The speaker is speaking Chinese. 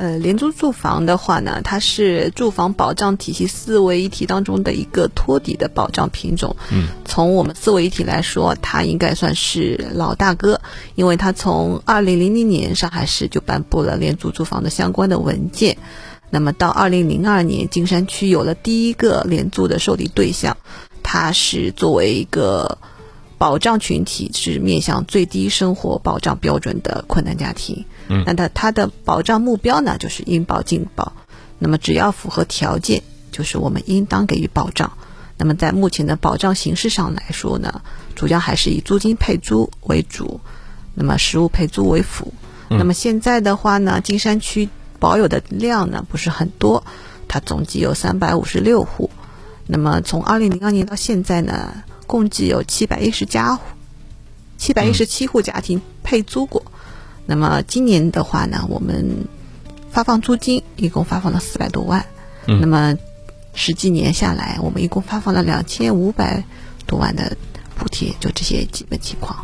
呃，廉租住房的话呢，它是住房保障体系四位一体当中的一个托底的保障品种。嗯，从我们四位一体来说，它应该算是老大哥，因为它从二零零零年上海市就颁布了廉租住房的相关的文件。那么到二零零二年，金山区有了第一个廉租的受理对象，它是作为一个保障群体，是面向最低生活保障标准的困难家庭。嗯，那它它的保障目标呢，就是应保尽保。那么只要符合条件，就是我们应当给予保障。那么在目前的保障形式上来说呢，主要还是以租金配租为主，那么实物配租为辅。那么现在的话呢，金山区。保有的量呢不是很多，它总计有三百五十六户，那么从二零零二年到现在呢，共计有七百一十家户，七百一十七户家庭配租过。那么今年的话呢，我们发放租金一共发放了四百多万，那么十几年下来，我们一共发放了两千五百多万的补贴，就这些基本情况。